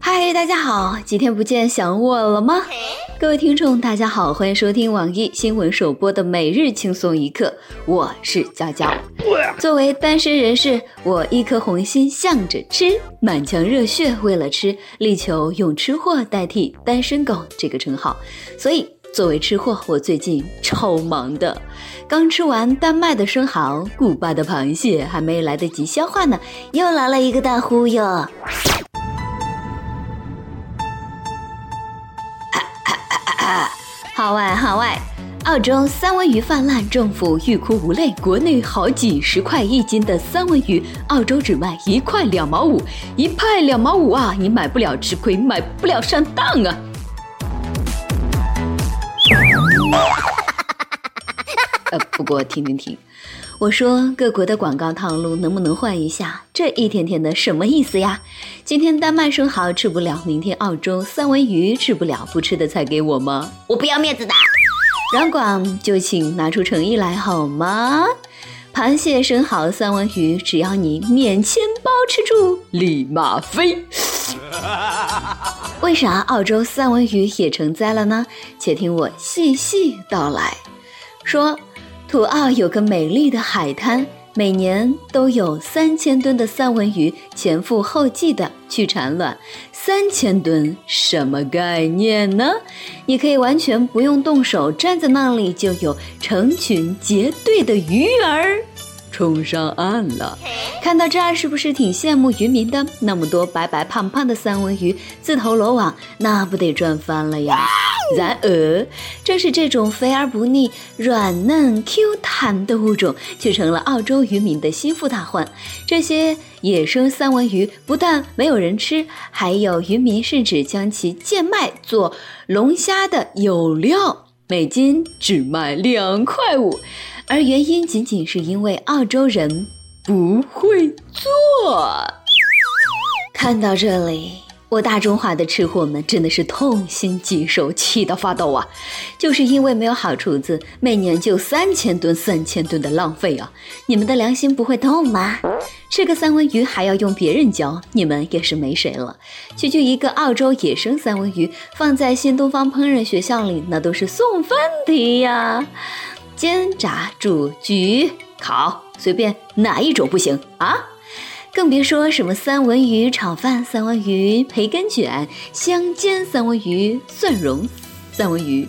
嗨，大家好，几天不见，想我了吗？各位听众，大家好，欢迎收听网易新闻首播的每日轻松一刻，我是娇娇。作为单身人士，我一颗红心向着吃，满腔热血为了吃，力求用吃货代替单身狗这个称号。所以，作为吃货，我最近超忙的，刚吃完丹麦的生蚝，古巴的螃蟹，还没来得及消化呢，又来了一个大忽悠。号外号外！澳洲三文鱼泛滥，政府欲哭无泪。国内好几十块一斤的三文鱼，澳洲只卖一块两毛五，一派两毛五啊！你买不了吃亏，买不了上当啊！呃，不过停停停。我说各国的广告套路能不能换一下？这一天天的什么意思呀？今天丹麦生蚝吃不了，明天澳洲三文鱼吃不了，不吃的菜给我吗？我不要面子的。软广就请拿出诚意来好吗？螃蟹、生蚝、三文鱼，只要你免签包吃住，立马飞。为啥澳洲三文鱼也成灾了呢？且听我细细道来说。土澳有个美丽的海滩，每年都有三千吨的三文鱼前赴后继的去产卵。三千吨什么概念呢？你可以完全不用动手，站在那里就有成群结队的鱼儿冲上岸了。看到这儿是不是挺羡慕渔民的？那么多白白胖胖的三文鱼自投罗网，那不得赚翻了呀？然而，正是这种肥而不腻、软嫩 Q 弹的物种，却成了澳洲渔民的心腹大患。这些野生三文鱼不但没有人吃，还有渔民甚至将其贱卖做龙虾的有料，每斤只卖两块五。而原因仅仅是因为澳洲人不会做。看到这里。我大中华的吃货们真的是痛心疾首，气到发抖啊！就是因为没有好厨子，每年就三千吨、三千吨的浪费啊！你们的良心不会痛吗？吃个三文鱼还要用别人教，你们也是没谁了。区区一个澳洲野生三文鱼，放在新东方烹饪学校里，那都是送分题呀！煎、炸、煮、焗、烤，随便哪一种不行啊？更别说什么三文鱼炒饭、三文鱼培根卷、香煎三文鱼、蒜蓉三文鱼、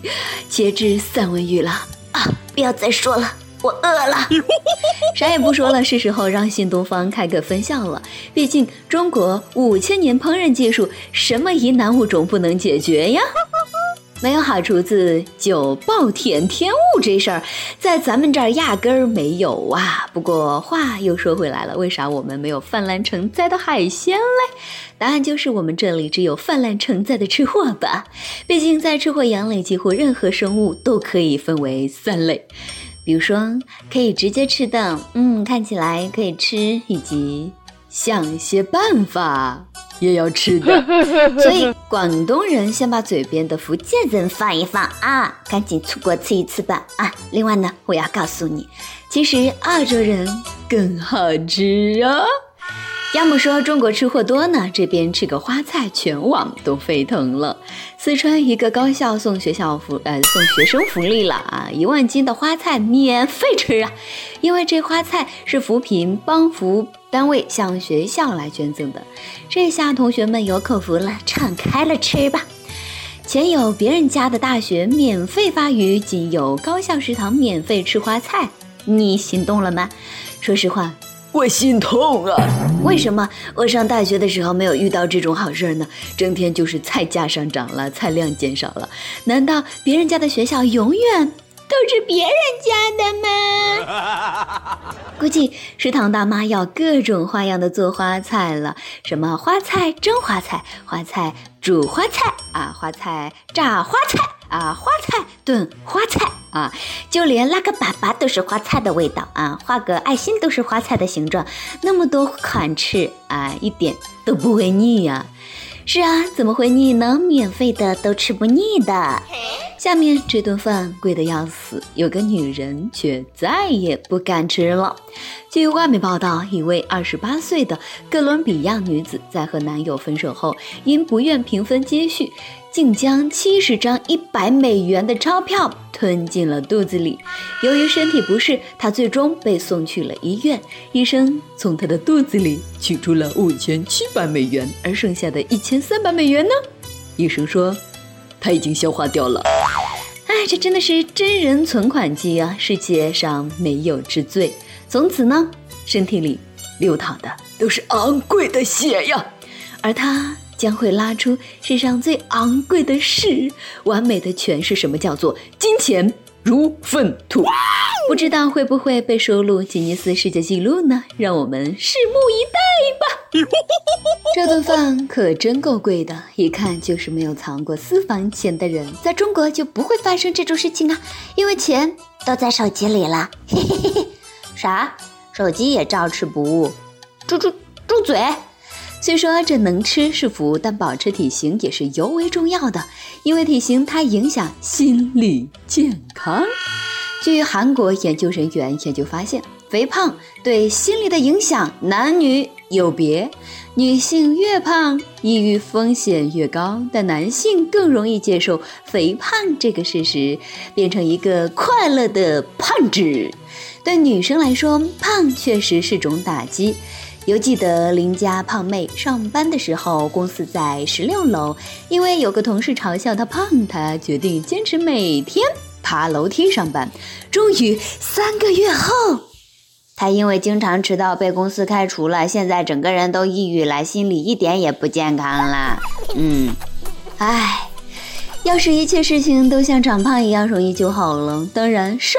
茄汁三文鱼了啊！不要再说了，我饿了。啥也不说了，是时候让新东方开个分校了。毕竟中国五千年烹饪技术，什么疑难物种不能解决呀？没有好厨子就暴殄天物这事儿，在咱们这儿压根儿没有啊。不过话又说回来了，为啥我们没有泛滥成灾的海鲜嘞？答案就是我们这里只有泛滥成灾的吃货吧。毕竟在吃货眼里，几乎任何生物都可以分为三类，比如说可以直接吃的，嗯，看起来可以吃，以及想些办法。也要吃的，所以广东人先把嘴边的福建人放一放啊，赶紧出国吃一次吧啊！另外呢，我要告诉你，其实澳洲人更好吃啊。要么说中国吃货多呢，这边吃个花菜，全网都沸腾了。四川一个高校送学校福，呃，送学生福利了啊，一万斤的花菜免费吃啊，因为这花菜是扶贫帮扶单位向学校来捐赠的。这下同学们有口福了，敞开了吃吧。前有别人家的大学免费发鱼，今有高校食堂免费吃花菜，你心动了吗？说实话。我心痛啊！为什么我上大学的时候没有遇到这种好事呢？整天就是菜价上涨了，菜量减少了。难道别人家的学校永远都是别人家的吗？估计食堂大妈要各种花样的做花菜了，什么花菜蒸花菜、花菜煮花菜啊，花菜炸花菜。啊，花菜炖花菜啊，就连拉个粑粑都是花菜的味道啊，画个爱心都是花菜的形状，那么多款吃啊，一点都不会腻呀。是啊，怎么会腻呢？免费的都吃不腻的。下面这顿饭贵得要死，有个女人却再也不敢吃了。据外媒报道，一位二十八岁的哥伦比亚女子在和男友分手后，因不愿平分积蓄，竟将七十张一百美元的钞票吞进了肚子里。由于身体不适，他最终被送去了医院。医生从他的肚子里取出了五千七百美元，而剩下的一千三百美元呢？医生说。他已经消化掉了，哎，这真的是真人存款机啊！世界上没有之最。从此呢，身体里流淌的都是昂贵的血呀，而他将会拉出世上最昂贵的事，完美的诠释什么叫做金钱如粪土。不知道会不会被收录吉尼斯世界纪录呢？让我们拭目以待吧。这顿饭可真够贵的，一看就是没有藏过私房钱的人。在中国就不会发生这种事情啊，因为钱都在手机里了。嘿嘿嘿嘿，啥？手机也照吃不误？住住住嘴！虽说这能吃是福，但保持体型也是尤为重要的，因为体型它影响心理健康。据韩国研究人员研究发现，肥胖对心理的影响男女有别，女性越胖，抑郁风险越高，但男性更容易接受肥胖这个事实，变成一个快乐的胖子。对女生来说，胖确实是种打击。犹记得邻家胖妹上班的时候，公司在十六楼，因为有个同事嘲笑她胖，她决定坚持每天。爬楼梯上班，终于三个月后，她因为经常迟到被公司开除了，现在整个人都抑郁了，心里一点也不健康了。嗯，唉，要是一切事情都像长胖一样容易就好了，当然瘦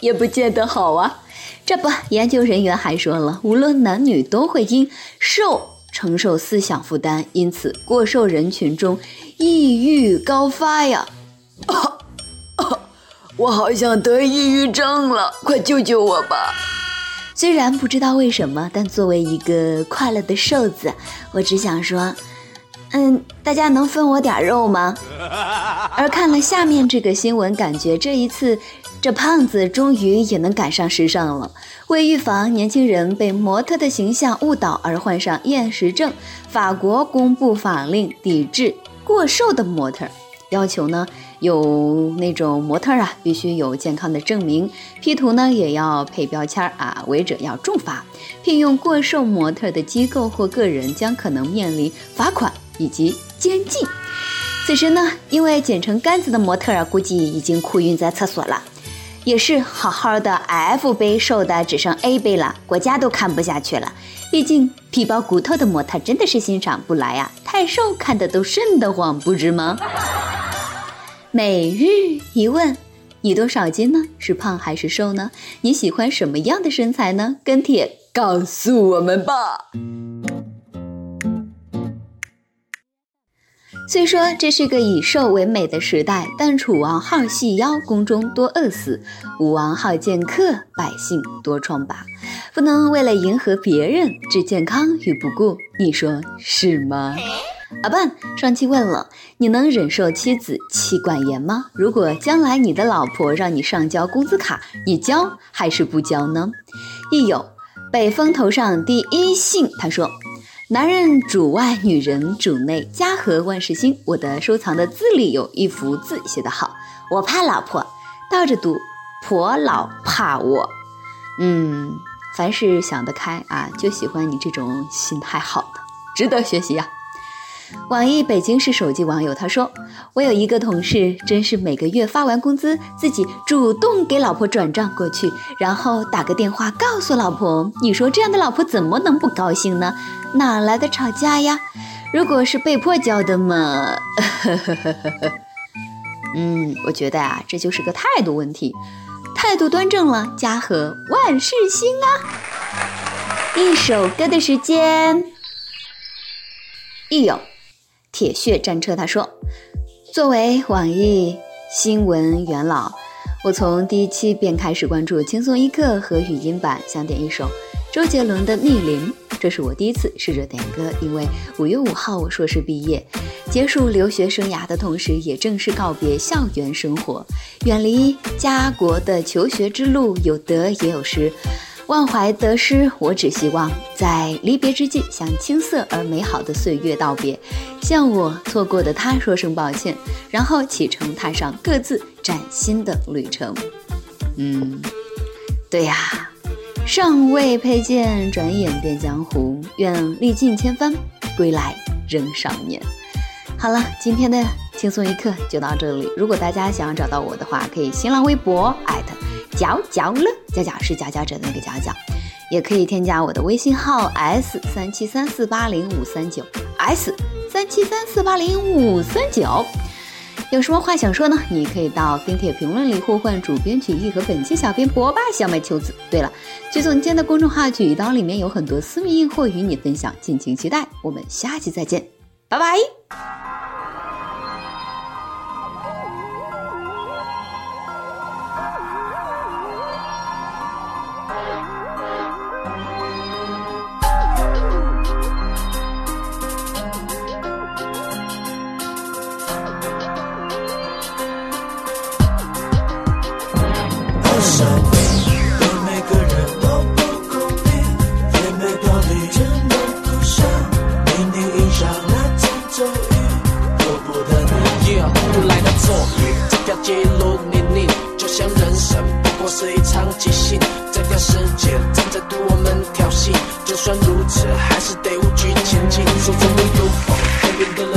也不见得好啊。这不，研究人员还说了，无论男女都会因瘦承受思想负担，因此过瘦人群中抑郁高发呀。我好像得抑郁症了，快救救我吧！虽然不知道为什么，但作为一个快乐的瘦子，我只想说，嗯，大家能分我点肉吗？而看了下面这个新闻，感觉这一次这胖子终于也能赶上时尚了。为预防年轻人被模特的形象误导而患上厌食症，法国公布法令抵制过瘦的模特。要求呢，有那种模特啊，必须有健康的证明，P 图呢也要配标签啊，违者要重罚。聘用过瘦模特的机构或个人将可能面临罚款以及监禁。此时呢，因为剪成杆子的模特儿，估计已经哭晕在厕所了。也是好好的 F 杯瘦的只剩 A 杯了，国家都看不下去了。毕竟皮包骨头的模特真的是欣赏不来啊，太瘦看的都瘆得慌，不知吗？每日一问，你多少斤呢？是胖还是瘦呢？你喜欢什么样的身材呢？跟帖告诉我们吧。虽说这是个以瘦为美的时代，但楚王好细腰，宫中多饿死；武王好剑客，百姓多疮疤。不能为了迎合别人，置健康于不顾，你说是吗？阿笨上期问了，你能忍受妻子妻管严吗？如果将来你的老婆让你上交工资卡，你交还是不交呢？亦有北风头上第一姓，他说。男人主外，女人主内，家和万事兴。我的收藏的字里有一幅字写得好，我怕老婆，倒着读，婆老怕我。嗯，凡事想得开啊，就喜欢你这种心态好的，值得学习呀。网易北京市手机网友他说：“我有一个同事，真是每个月发完工资，自己主动给老婆转账过去，然后打个电话告诉老婆。你说这样的老婆怎么能不高兴呢？哪来的吵架呀？如果是被迫交的嘛，嗯，我觉得啊，这就是个态度问题，态度端正了，家和万事兴啊。一首歌的时间，一有。”铁血战车，他说：“作为网易新闻元老，我从第一期便开始关注轻松一刻和语音版，想点一首周杰伦的《逆鳞》。这是我第一次试着点歌，因为五月五号我硕士毕业，结束留学生涯的同时，也正式告别校园生活，远离家国的求学之路，有得也有失。忘怀得失，我只希望在离别之际，向青涩而美好的岁月道别，向我错过的他说声抱歉，然后启程踏上各自崭新的旅程。嗯，对呀，尚未佩剑，转眼变江湖。愿历尽千帆，归来仍少年。好了，今天的轻松一刻就到这里。如果大家想要找到我的话，可以新浪微博艾特。角角乐，角角是佼佼者的那个角角，也可以添加我的微信号 s 三七三四八零五三九 s 三七三四八零五三九。有什么话想说呢？你可以到跟帖评论里呼唤主编曲艺和本期小编博吧小麦秋子。对了，曲总监的公众号曲一刀里面有很多私密硬货与你分享，敬请期待。我们下期再见，拜拜。声音，让他们安静，不敢相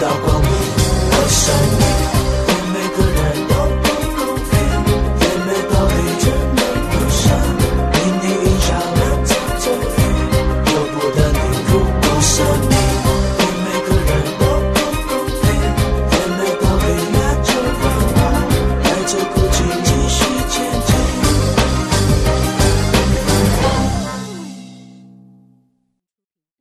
道光明，我生命。